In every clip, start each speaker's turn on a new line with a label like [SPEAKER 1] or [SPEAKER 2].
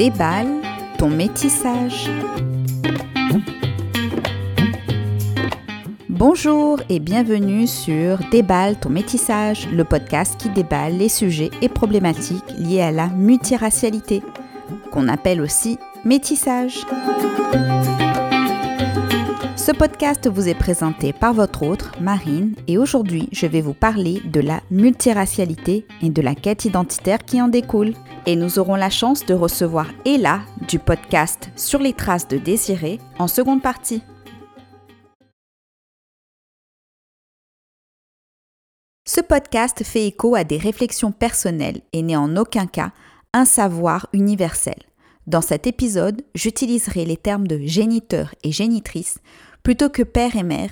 [SPEAKER 1] Déballe ton métissage. Bonjour et bienvenue sur Déballe ton métissage, le podcast qui déballe les sujets et problématiques liés à la multiracialité, qu'on appelle aussi métissage. Ce podcast vous est présenté par votre autre, Marine, et aujourd'hui je vais vous parler de la multiracialité et de la quête identitaire qui en découle. Et nous aurons la chance de recevoir Ella du podcast Sur les traces de Désiré en seconde partie. Ce podcast fait écho à des réflexions personnelles et n'est en aucun cas un savoir universel. Dans cet épisode, j'utiliserai les termes de géniteur et génitrice plutôt que père et mère.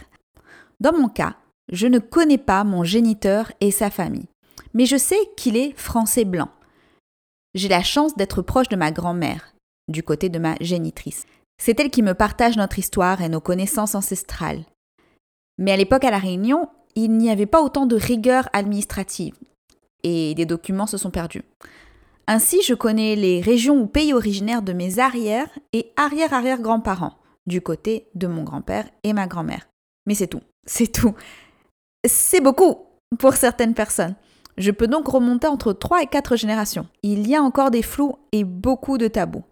[SPEAKER 1] Dans mon cas, je ne connais pas mon géniteur et sa famille, mais je sais qu'il est français blanc. J'ai la chance d'être proche de ma grand-mère, du côté de ma génitrice. C'est elle qui me partage notre histoire et nos connaissances ancestrales. Mais à l'époque à La Réunion, il n'y avait pas autant de rigueur administrative et des documents se sont perdus. Ainsi, je connais les régions ou pays originaires de mes arrière et arrière-arrière-grands-parents du côté de mon grand-père et ma grand-mère. Mais c'est tout, c'est tout. C'est beaucoup pour certaines personnes. Je peux donc remonter entre 3 et 4 générations. Il y a encore des flous et beaucoup de tabous,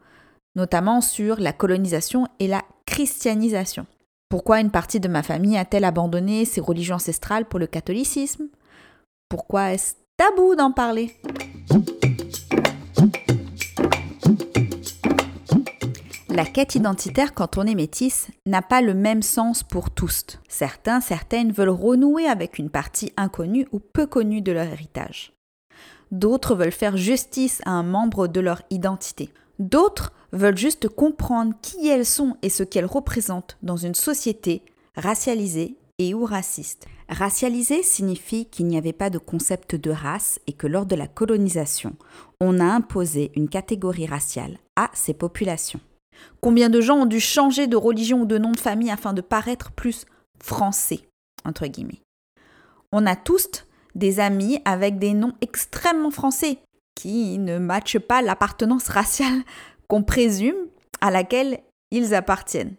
[SPEAKER 1] notamment sur la colonisation et la christianisation. Pourquoi une partie de ma famille a-t-elle abandonné ses religions ancestrales pour le catholicisme? Pourquoi est-ce tabou d'en parler? La quête identitaire quand on est métisse n'a pas le même sens pour tous. Certains, certaines veulent renouer avec une partie inconnue ou peu connue de leur héritage. D'autres veulent faire justice à un membre de leur identité. D'autres veulent juste comprendre qui elles sont et ce qu'elles représentent dans une société racialisée et ou raciste. Racialisée signifie qu'il n'y avait pas de concept de race et que lors de la colonisation, on a imposé une catégorie raciale à ces populations. Combien de gens ont dû changer de religion ou de nom de famille afin de paraître plus français, entre guillemets. On a tous des amis avec des noms extrêmement français qui ne matchent pas l'appartenance raciale qu'on présume à laquelle ils appartiennent.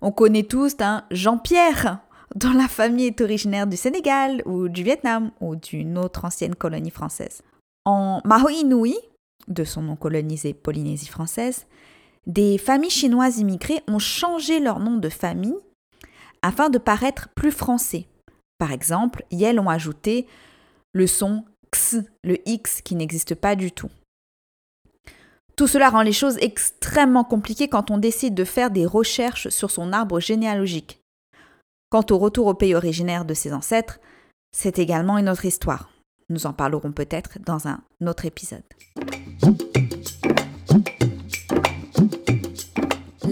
[SPEAKER 1] On connaît tous un Jean-Pierre dont la famille est originaire du Sénégal ou du Vietnam ou d'une autre ancienne colonie française. En Mahoinui, de son nom colonisé Polynésie française, des familles chinoises immigrées ont changé leur nom de famille afin de paraître plus français. Par exemple, elles ont ajouté le son x, le x qui n'existe pas du tout. Tout cela rend les choses extrêmement compliquées quand on décide de faire des recherches sur son arbre généalogique. Quant au retour au pays originaire de ses ancêtres, c'est également une autre histoire. Nous en parlerons peut-être dans un autre épisode.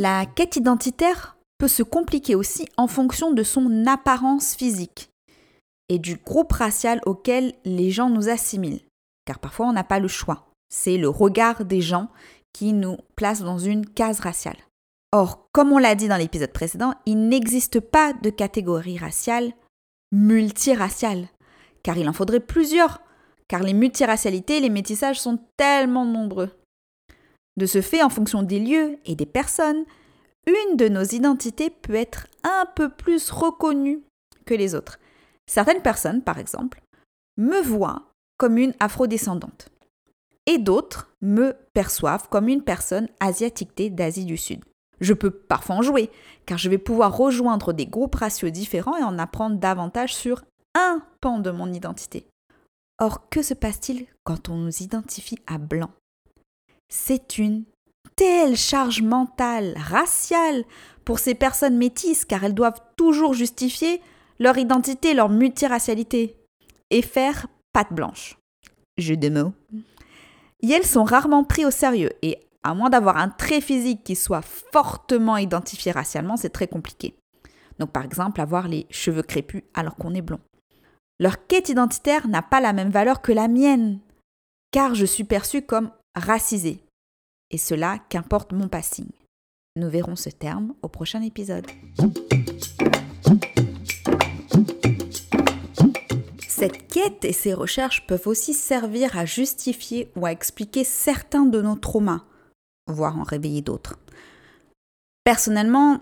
[SPEAKER 1] La quête identitaire peut se compliquer aussi en fonction de son apparence physique et du groupe racial auquel les gens nous assimilent. Car parfois on n'a pas le choix. C'est le regard des gens qui nous place dans une case raciale. Or, comme on l'a dit dans l'épisode précédent, il n'existe pas de catégorie raciale multiraciale, car il en faudrait plusieurs, car les multiracialités et les métissages sont tellement nombreux. De ce fait, en fonction des lieux et des personnes, une de nos identités peut être un peu plus reconnue que les autres. Certaines personnes, par exemple, me voient comme une afrodescendante et d'autres me perçoivent comme une personne asiatique d'Asie du Sud. Je peux parfois en jouer, car je vais pouvoir rejoindre des groupes raciaux différents et en apprendre davantage sur un pan de mon identité. Or, que se passe-t-il quand on nous identifie à blanc? C'est une telle charge mentale, raciale, pour ces personnes métisses, car elles doivent toujours justifier leur identité, leur multiracialité, et faire patte blanche. Jeu de mots. Et elles sont rarement pris au sérieux, et à moins d'avoir un trait physique qui soit fortement identifié racialement, c'est très compliqué. Donc par exemple, avoir les cheveux crépus alors qu'on est blond. Leur quête identitaire n'a pas la même valeur que la mienne, car je suis perçue comme racisé. Et cela qu'importe mon passing. Nous verrons ce terme au prochain épisode. Cette quête et ces recherches peuvent aussi servir à justifier ou à expliquer certains de nos traumas, voire en réveiller d'autres. Personnellement,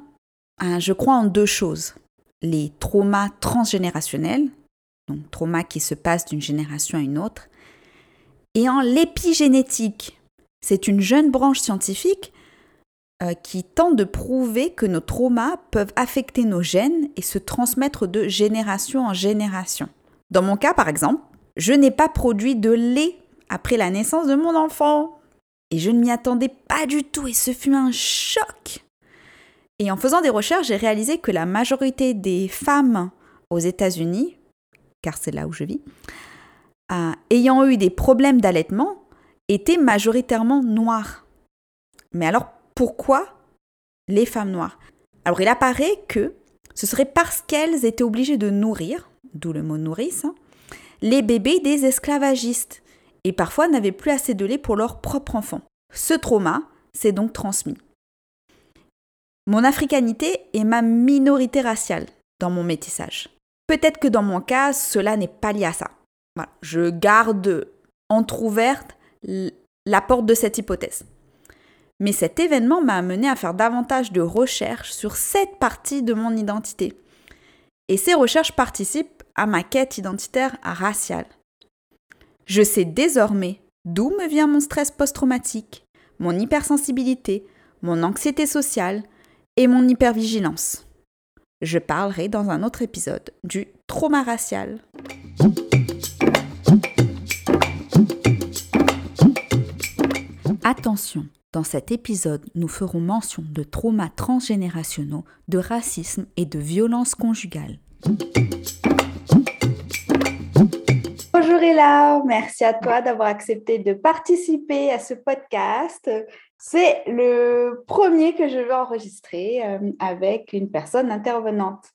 [SPEAKER 1] hein, je crois en deux choses. Les traumas transgénérationnels, donc traumas qui se passent d'une génération à une autre, et en l'épigénétique. C'est une jeune branche scientifique euh, qui tente de prouver que nos traumas peuvent affecter nos gènes et se transmettre de génération en génération. Dans mon cas, par exemple, je n'ai pas produit de lait après la naissance de mon enfant. Et je ne m'y attendais pas du tout et ce fut un choc. Et en faisant des recherches, j'ai réalisé que la majorité des femmes aux États-Unis, car c'est là où je vis, ayant eu des problèmes d'allaitement, étaient majoritairement noires. Mais alors pourquoi les femmes noires? Alors il apparaît que ce serait parce qu'elles étaient obligées de nourrir, d'où le mot nourrice, hein, les bébés des esclavagistes et parfois n'avaient plus assez de lait pour leur propre enfant. Ce trauma s'est donc transmis. Mon africanité est ma minorité raciale dans mon métissage. Peut-être que dans mon cas, cela n'est pas lié à ça. Je garde entr'ouverte la porte de cette hypothèse. Mais cet événement m'a amené à faire davantage de recherches sur cette partie de mon identité. Et ces recherches participent à ma quête identitaire raciale. Je sais désormais d'où me vient mon stress post-traumatique, mon hypersensibilité, mon anxiété sociale et mon hypervigilance. Je parlerai dans un autre épisode du trauma racial. Attention, dans cet épisode, nous ferons mention de traumas transgénérationnels, de racisme et de violence conjugale. Bonjour Ella, merci à toi d'avoir accepté de participer à ce podcast. C'est le premier que je vais enregistrer euh, avec une personne intervenante.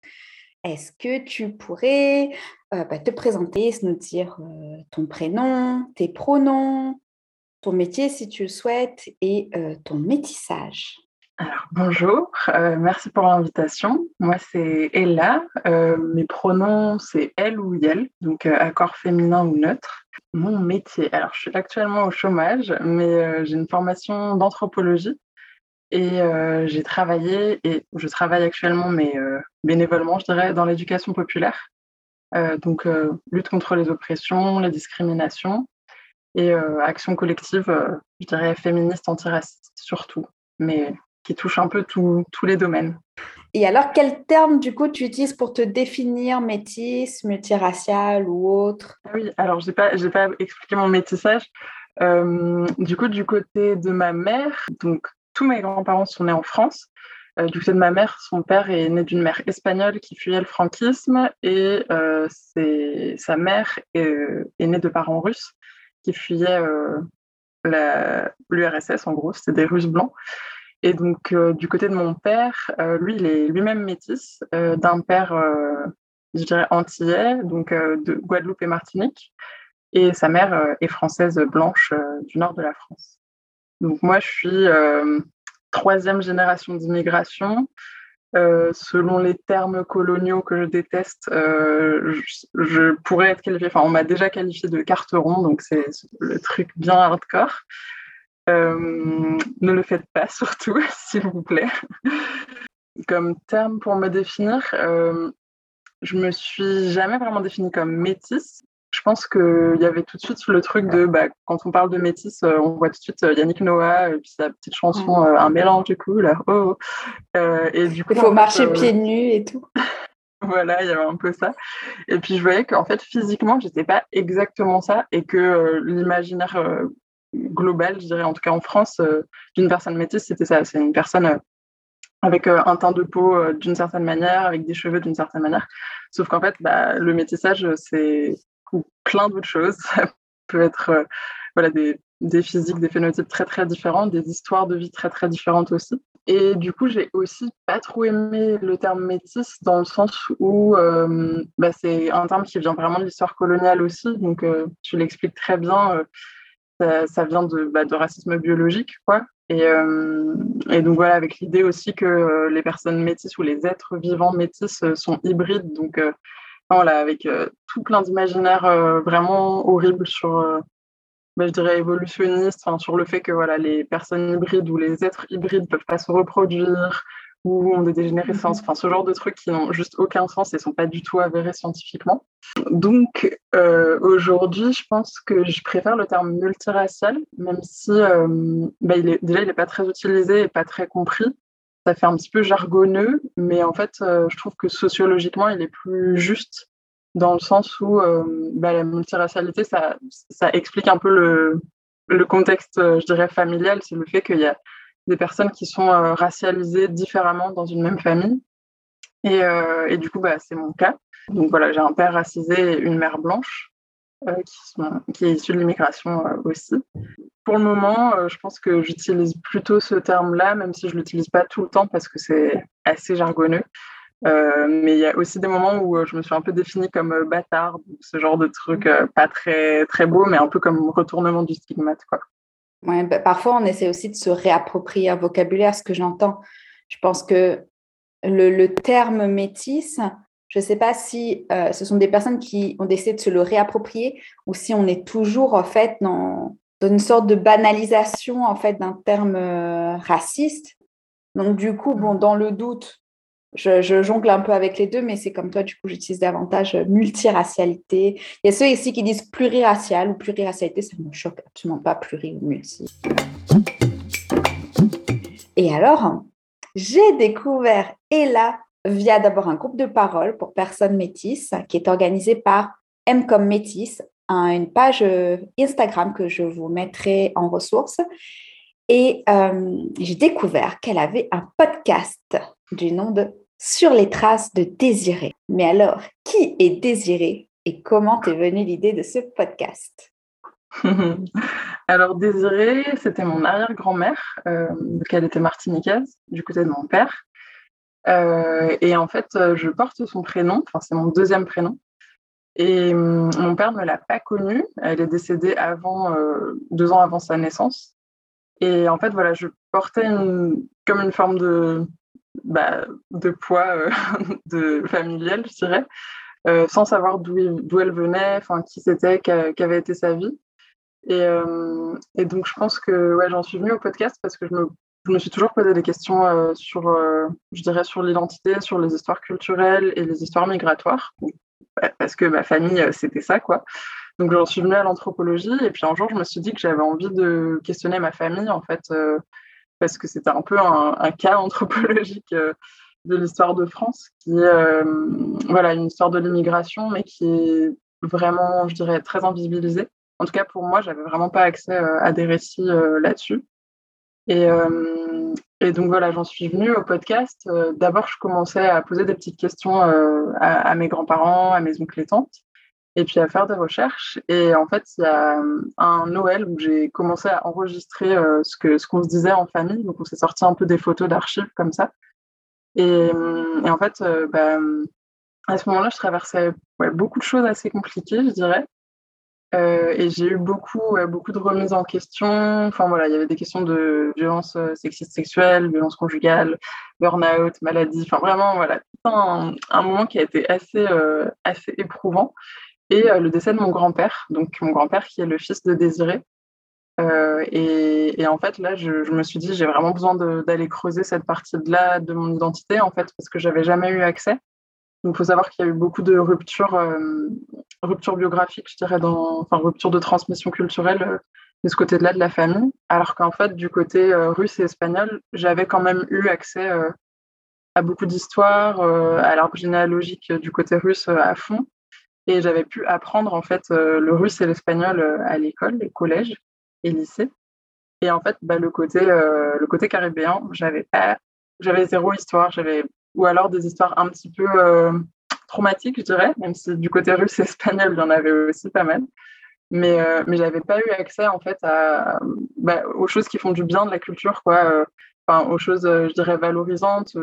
[SPEAKER 1] Est-ce que tu pourrais euh, bah, te présenter, nous dire euh, ton prénom, tes pronoms, ton métier si tu le souhaites et ton métissage
[SPEAKER 2] alors, bonjour, merci pour l'invitation. Moi, c'est Ella. mes pronoms, c'est elle ou yel, donc accord féminin ou neutre. Mon métier, alors je suis actuellement au chômage, mais j'ai une formation d'anthropologie et j'ai travaillé, et je travaille actuellement, mais bénévolement, je dirais, dans l'éducation populaire. donc, lutte contre les oppressions, les discriminations et action collective, je dirais féministe, antiraciste surtout. Mais qui touche un peu tous les domaines.
[SPEAKER 1] Et alors, quel terme, du coup, tu utilises pour te définir métis, multiracial ou autre?
[SPEAKER 2] Ah Oui, alors, je n'ai pas, pas expliqué mon métissage. Euh, du coup, du côté de ma mère, donc tous mes grands-parents sont nés en France. Euh, du côté de ma mère, son père est né d'une mère espagnole qui fuyait le franquisme et euh, sa mère est, est, née de parents russes qui fuyaient l'URSS, en gros, c'était des Russes blancs. Et donc, euh, du côté de mon père, euh, lui, il est lui-même métis, euh, d'un père, je dirais, antillais, donc de Guadeloupe et Martinique. Et sa mère est française blanche du nord de la France. Donc, moi, je suis troisième génération d'immigration. Selon les termes coloniaux que je déteste, je, pourrais être qualifiée, enfin on m'a déjà qualifié de carteron, donc c'est le truc bien hardcore. Euh, ne le faites pas, surtout, s'il vous plaît. Comme terme pour me définir, euh, je me suis jamais vraiment définie comme métisse. Je pense qu'il y avait tout de suite le truc de, bah, quand on parle de métisse, euh, on voit tout de suite Yannick Noah, et puis sa petite chanson, mm. un mélange du coup, là, oh,
[SPEAKER 1] oh. et du coup, Il faut marcher pieds nus et tout.
[SPEAKER 2] voilà, il y avait un peu ça. Et puis je voyais qu'en fait, physiquement, j'étais pas exactement ça et que l'imaginaire global, je dirais, en tout cas en France, euh, d'une personne métisse, c'était ça. C'est une personne euh, avec euh, un teint de peau d'une certaine manière, avec des cheveux d'une certaine manière. Sauf qu'en fait, bah, le métissage, c'est plein d'autres choses. Ça peut être voilà, des, des, physiques, des phénotypes très très différents, des histoires de vie très très différentes aussi. Et du coup, j'ai aussi pas trop aimé le terme métisse dans le sens où bah, c'est un terme qui vient vraiment de l'histoire coloniale aussi. Donc, tu l'expliques très bien ça, vient de, bah, de, racisme biologique, quoi. Et, euh, donc voilà, avec l'idée aussi que euh, les personnes métisses ou les êtres vivants métis euh, sont hybrides. Donc voilà, avec tout plein d'imaginaires vraiment horribles sur bah, je dirais évolutionniste, sur le fait que voilà, les personnes hybrides ou les êtres hybrides peuvent pas se reproduire, ou ont des dégénérescences, mhm. enfin ce genre de trucs qui n'ont juste aucun sens et sont pas du tout avérés scientifiquement. Donc euh, aujourd'hui, je pense que je préfère le terme multiracial, même si euh, bah, il est, déjà il n'est pas très utilisé et pas très compris. Ça fait un petit peu jargonneux, mais en fait, euh, je trouve que sociologiquement, il est plus juste dans le sens où bah, la multiracialité, ça, ça explique un peu le, contexte, je dirais, familial. C'est le fait qu'il y a des personnes qui sont euh, racialisées différemment dans une même famille. Et, euh, du coup, bah, c'est mon cas. Donc voilà, j'ai un père racisé et une mère blanche euh, qui, est issue de l'immigration aussi. Pour le moment, je pense que j'utilise plutôt ce terme-là, même si je ne l'utilise pas tout le temps parce que c'est assez jargonneux. mais il y a aussi des moments où je me suis un peu définie comme bâtarde, ce genre de truc pas très, très beau, mais un peu comme retournement du stigmate. Quoi.
[SPEAKER 3] Ouais, bah, parfois, on essaie aussi de se réapproprier un vocabulaire, ce que j'entends. Je pense que le, terme métisse, je ne sais pas si euh, ce sont des personnes qui ont décidé de se le réapproprier ou si on est toujours en fait dans, une sorte de banalisation en fait d'un terme euh, raciste. Donc du coup, bon, dans le doute, je, jongle un peu avec les deux, mais c'est comme toi, du coup, j'utilise davantage multiracialité. Il y a ceux ici qui disent pluriracial ou pluriracialité, ça ne me choque absolument pas, pluri ou multi. Et alors, j'ai découvert Ella via d'abord un groupe de parole pour personnes métisses qui est organisé par M comme une page euh, Instagram que je vous mettrai en ressources. Et euh, j'ai découvert qu'elle avait un podcast du nom de sur les traces de Désiré. Mais alors, qui est Désiré et comment t'es venue l'idée de ce podcast?
[SPEAKER 2] Alors Désiré, c'était mon arrière-grand-mère, euh, elle était martiniquaise, du côté de mon père. Euh, et en fait, je porte son prénom, enfin c'est mon deuxième prénom. Et hum, mon père ne l'a pas connue, elle est décédée avant, deux ans avant sa naissance. Et en fait, voilà, je portais comme une forme de, bah, poids euh, familial, je dirais, euh, sans savoir d'où elle venait, qui c'était, qu'avait été sa vie. Et, euh, donc je pense que j'en suis venue au podcast parce que je me, je me suis toujours posé des questions sur, je sur l'identité, sur les histoires culturelles et les histoires migratoires, parce que ma famille c'était ça quoi. Donc j'en suis venue à l'anthropologie et puis un jour je me suis dit que j'avais envie de questionner ma famille en fait parce que c'était un peu un, cas anthropologique euh, de l'histoire de France, qui est euh, voilà, une histoire de l'immigration, mais qui est vraiment, je dirais, très invisibilisée. En tout cas, pour moi, j'avais vraiment pas accès euh, à des récits là-dessus. Et, et, donc voilà, j'en suis venue au podcast. D'abord, je commençais à poser des petites questions à, à, mes grands-parents, à mes oncles et tantes et puis à faire des recherches. Et en fait, il y a euh, un Noël où j'ai commencé à enregistrer euh, ce que ce qu'on se disait en famille. Donc, on s'est sorti un peu des photos d'archives comme ça. Et, euh, et en fait, bah, à ce moment-là, je traversais beaucoup de choses assez compliquées, je dirais. Et j'ai eu beaucoup, beaucoup de remises en question. Enfin voilà, il y avait des questions de violence sexiste sexuelle, violence conjugale, burn-out, maladie. Enfin vraiment, voilà, un, un, moment qui a été assez, assez éprouvant et euh, le décès de mon grand-père, donc mon grand-père qui est le fils de Désiré. Euh, et, en fait, là, je, me suis dit, j'ai vraiment besoin d'aller creuser cette partie-là de, mon identité, en fait, parce que j'avais jamais eu accès. Il faut savoir qu'il y a eu beaucoup de ruptures, euh, biographiques, je dirais, enfin, ruptures de transmission culturelle de ce côté-là de la famille. Alors qu'en fait, du côté russe et espagnol, j'avais quand même eu accès à beaucoup d'histoires, à l'arbre généalogique du côté russe à fond. Et j'avais pu apprendre en fait euh, le russe et l'espagnol euh, à l'école, au collège et lycée. Et en fait, bah, le côté euh, le côté caribéen, j'avais j'avais zéro histoire, j'avais ou alors des histoires un petit peu traumatiques, je dirais, même si du côté russe et espagnol, il y en avait aussi pas mal. Mais mais j'avais pas eu accès en fait bah, aux choses qui font du bien de la culture, quoi. Enfin, aux choses, je dirais, valorisantes,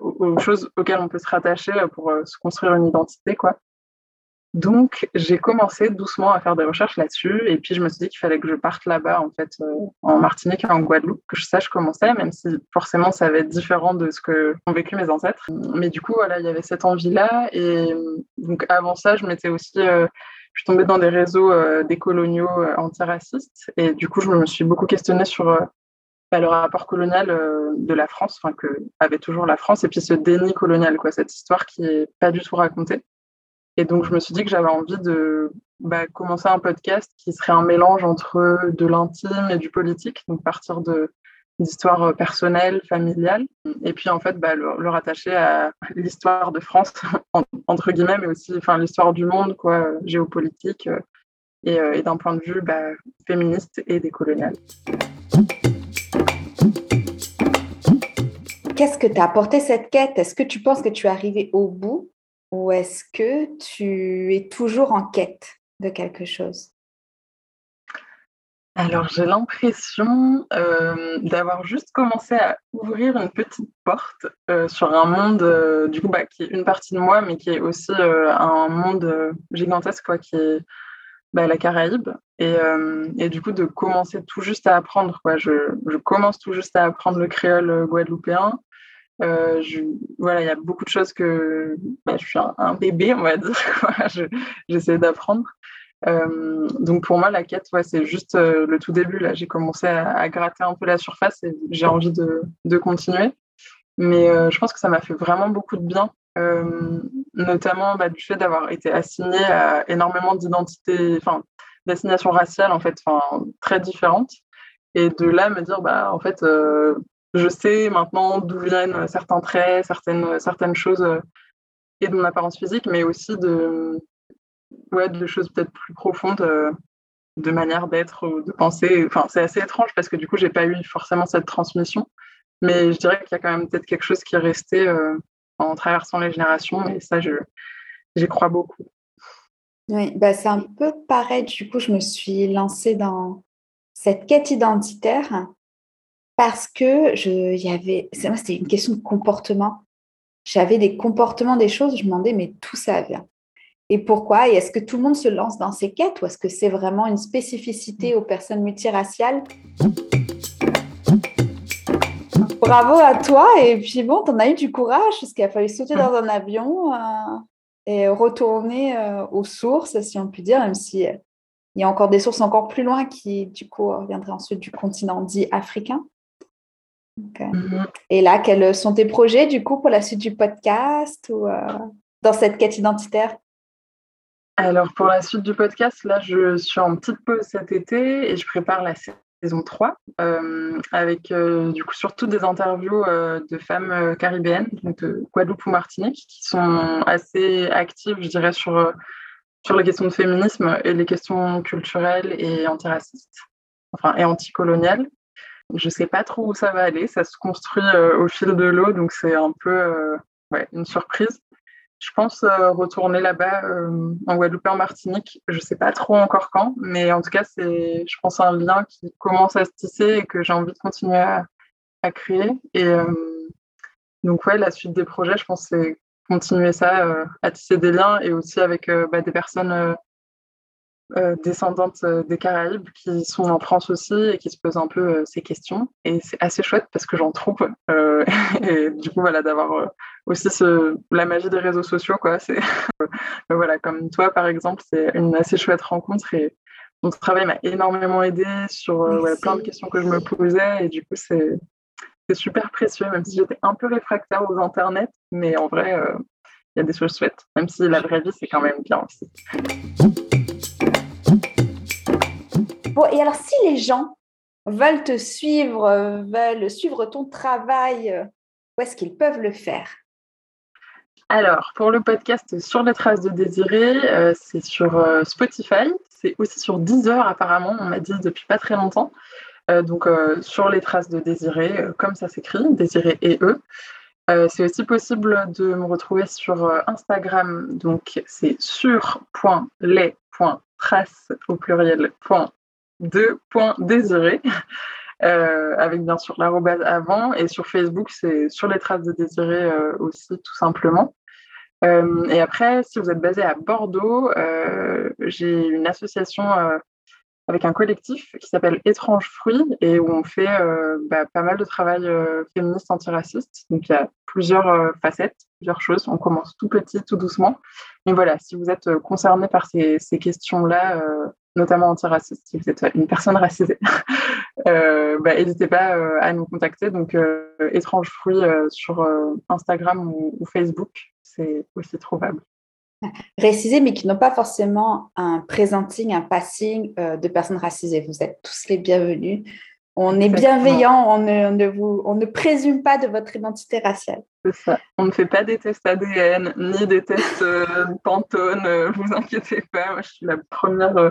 [SPEAKER 2] aux choses auxquelles on peut se rattacher pour se construire une identité, quoi. Donc, j'ai commencé doucement à faire des recherches là-dessus. Et puis, je me suis dit qu'il fallait que je parte là-bas, en fait, euh, en Martinique et en Guadeloupe, que je sache comment c'est, même si forcément ça va être différent de ce que ont vécu mes ancêtres. Mais du coup, voilà, il y avait cette envie-là. Et donc, avant ça, je m'étais aussi, euh, je suis tombée dans des réseaux des coloniaux antiracistes et du coup, je me suis beaucoup questionnée sur bah, le rapport colonial de la France, enfin que avait toujours la France, et puis ce déni colonial, quoi, cette histoire qui est pas du tout racontée. Et donc, je me suis dit que j'avais envie de bah, commencer un podcast qui serait un mélange entre de l'intime et du politique, donc partir de d'histoires personnelles, familiales, et puis en fait bah, le, rattacher à l'histoire de France, entre guillemets, mais aussi enfin, l'histoire du monde, quoi, géopolitique, euh, euh, et, d'un point de vue bah, féministe et décolonial.
[SPEAKER 3] Qu'est-ce que t'a apporté cette quête? Est-ce que tu penses que tu es arrivé au bout? Ou est-ce que tu es toujours en quête de quelque chose?
[SPEAKER 2] Alors j'ai l'impression euh, d'avoir juste commencé à ouvrir une petite porte euh, sur un monde euh, du coup bah, qui est une partie de moi mais qui est aussi un monde gigantesque qui est bah, la Caraïbe. Et, du coup de commencer tout juste à apprendre je commence tout juste à apprendre le créole guadeloupéen euh, voilà, il y a beaucoup de choses que bah, je suis un, bébé, on va dire. J'essaie d'apprendre. Euh, donc pour moi, la quête, c'est juste euh, le tout début. Là, j'ai commencé à, gratter un peu la surface et j'ai envie de, de, continuer. Mais je pense que ça m'a fait vraiment beaucoup de bien, notamment bah, du fait d'avoir été assignée à énormément d'identités, enfin d'assignations raciales en fait, très différentes. Et de là me dire, bah en fait, je sais maintenant d'où viennent certains traits, certaines, certaines choses euh, et de mon apparence physique, mais aussi de, ouais, de choses peut-être plus profondes euh, de manière d'être ou de penser. Enfin, c'est assez étrange parce que du coup, j'ai pas eu forcément cette transmission, mais je dirais qu'il y a quand même peut-être quelque chose qui est resté euh, en traversant les générations et ça, je, j'y crois beaucoup.
[SPEAKER 3] Oui, bah c'est un peu pareil. Du coup, je me suis lancée dans cette quête identitaire parce que je, y avait, c'était une question de comportement. J'avais des comportements, des choses, je me demandais, mais tout ça vient? Et pourquoi? Et est-ce que tout le monde se lance dans ces quêtes ou est-ce que c'est vraiment une spécificité aux personnes multiraciales? Bravo à toi. Et puis bon, tu en as eu du courage parce qu'il a fallu sauter dans un avion euh, et retourner euh, aux sources, si on peut dire, même si euh, il y a encore des sources encore plus loin qui, du coup, viendraient ensuite du continent dit africain. Mhm. Et là, quels sont tes projets du coup pour la suite du podcast ou euh, dans cette quête identitaire?
[SPEAKER 2] Alors pour la suite du podcast, là, je suis en petite pause cet été et je prépare la saison 3 euh, avec euh, du coup surtout des interviews de femmes caribéennes, donc de Guadeloupe ou Martinique, qui sont assez actives, je dirais, sur, sur les questions de féminisme et les questions culturelles et antiracistes, enfin et anticoloniales. Je sais pas trop où ça va aller. Ça se construit euh, au fil de l'eau, donc c'est un peu euh, une surprise. Je pense euh, retourner là-bas en Guadeloupe en Martinique. Je sais pas trop encore quand, mais en tout cas, c'est, je pense, un lien qui commence à se tisser et que j'ai envie de continuer à, créer. Et donc, ouais, la suite des projets, je pense, c'est continuer ça, à tisser des liens et aussi avec bah, des personnes euh, descendantes euh, des Caraïbes qui sont en France aussi et qui se posent un peu euh, ces questions. Et c'est assez chouette parce que j'en trouve. et du coup, voilà, d'avoir aussi ce, la magie des réseaux sociaux, quoi. C'est voilà, comme toi, par exemple, c'est une assez chouette rencontre et mon travail m'a énormément aidé sur plein de questions que je me posais et du coup, c'est super précieux, même si j'étais un peu réfractaire aux internets, mais en vrai, il y a des choses chouettes, même si la vraie vie, c'est quand même bien aussi.
[SPEAKER 3] Bon, et alors, si les gens veulent te suivre, euh, veulent suivre ton travail, euh, où est-ce qu'ils peuvent le faire?
[SPEAKER 2] Alors, pour le podcast Sur les traces de Désiré, euh, c'est sur Spotify, c'est aussi sur Deezer apparemment, on m'a dit depuis pas très longtemps. donc, sur les traces de Désiré, comme ça s'écrit, Désiré et eux. c'est aussi possible de me retrouver sur Instagram, donc c'est sur.les.traces au pluriel deux points désirés, euh, avec bien sûr l'arrobase avant. Et sur Facebook, c'est sur les traces de désiré euh, aussi, tout simplement. Euh, et après, si vous êtes basé à Bordeaux, j'ai une association avec un collectif qui s'appelle Étrange Fruits et où on fait bah, pas mal de travail féministe antiraciste. Donc il y a plusieurs facettes, plusieurs choses. On commence tout petit, tout doucement. Mais voilà, si vous êtes concerné par ces, questions-là, notamment antiraciste, si vous êtes une personne racisée, euh, bah, n'hésitez pas euh, à nous contacter. Donc, euh, Étrange Fruit sur Instagram ou, Facebook, c'est aussi trouvable.
[SPEAKER 1] Racisés, mais qui n'ont pas forcément un presenting, un passing de personnes racisées. Vous êtes tous les bienvenus. On est bienveillant, on ne, vous, on ne présume pas de votre identité raciale.
[SPEAKER 2] C'est ça. On ne fait pas des tests ADN ni des tests euh, Pantone, euh, vous inquiétez pas. Moi, je suis la première euh,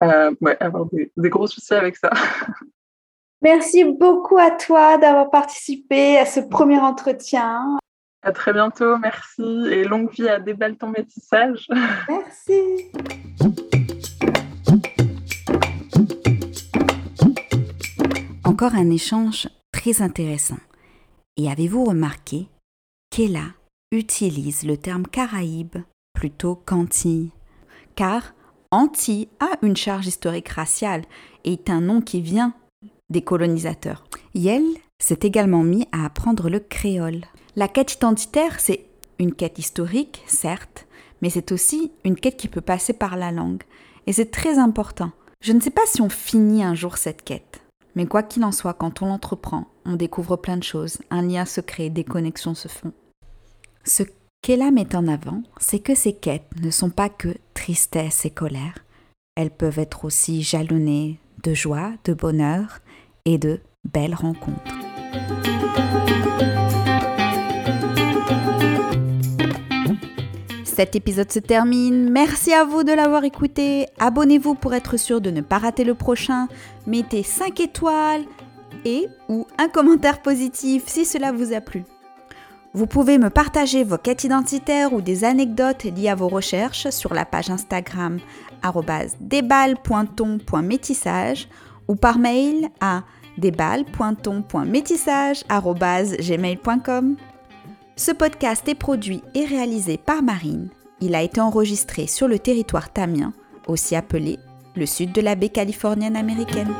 [SPEAKER 2] à avoir des, des, gros soucis avec ça.
[SPEAKER 1] Merci beaucoup à toi d'avoir participé à ce premier entretien.
[SPEAKER 2] À très bientôt, merci et longue vie à Déballe ton métissage.
[SPEAKER 1] Merci. Encore un échange très intéressant. Et avez-vous remarqué qu'Ella utilise le terme Caraïbe plutôt qu'Antilles? Car Antilles a une charge historique raciale et est un nom qui vient des colonisateurs. Yel s'est également mis à apprendre le créole. La quête identitaire, c'est une quête historique, certes, mais c'est aussi une quête qui peut passer par la langue. Et c'est très important. Je ne sais pas si on finit un jour cette quête. Mais quoi qu'il en soit, quand on l'entreprend, on découvre plein de choses, un lien se crée, des connexions se font. Ce qu'Ella met en avant, c'est que ces quêtes ne sont pas que tristesse et colère, elles peuvent être aussi jalonnées de joie, de bonheur et de belles rencontres. Cet épisode se termine. Merci à vous de l'avoir écouté. Abonnez-vous pour être sûr de ne pas rater le prochain. Mettez 5 étoiles et ou un commentaire positif si cela vous a plu. Vous pouvez me partager vos quêtes identitaires ou des anecdotes liées à vos recherches sur la page Instagram déballe.ton.métissage ou par mail à déballe.ton.métissage.gmail.com. Ce podcast est produit et réalisé par Marine. Il a été enregistré sur le territoire tamien, aussi appelé le sud de la baie californienne américaine.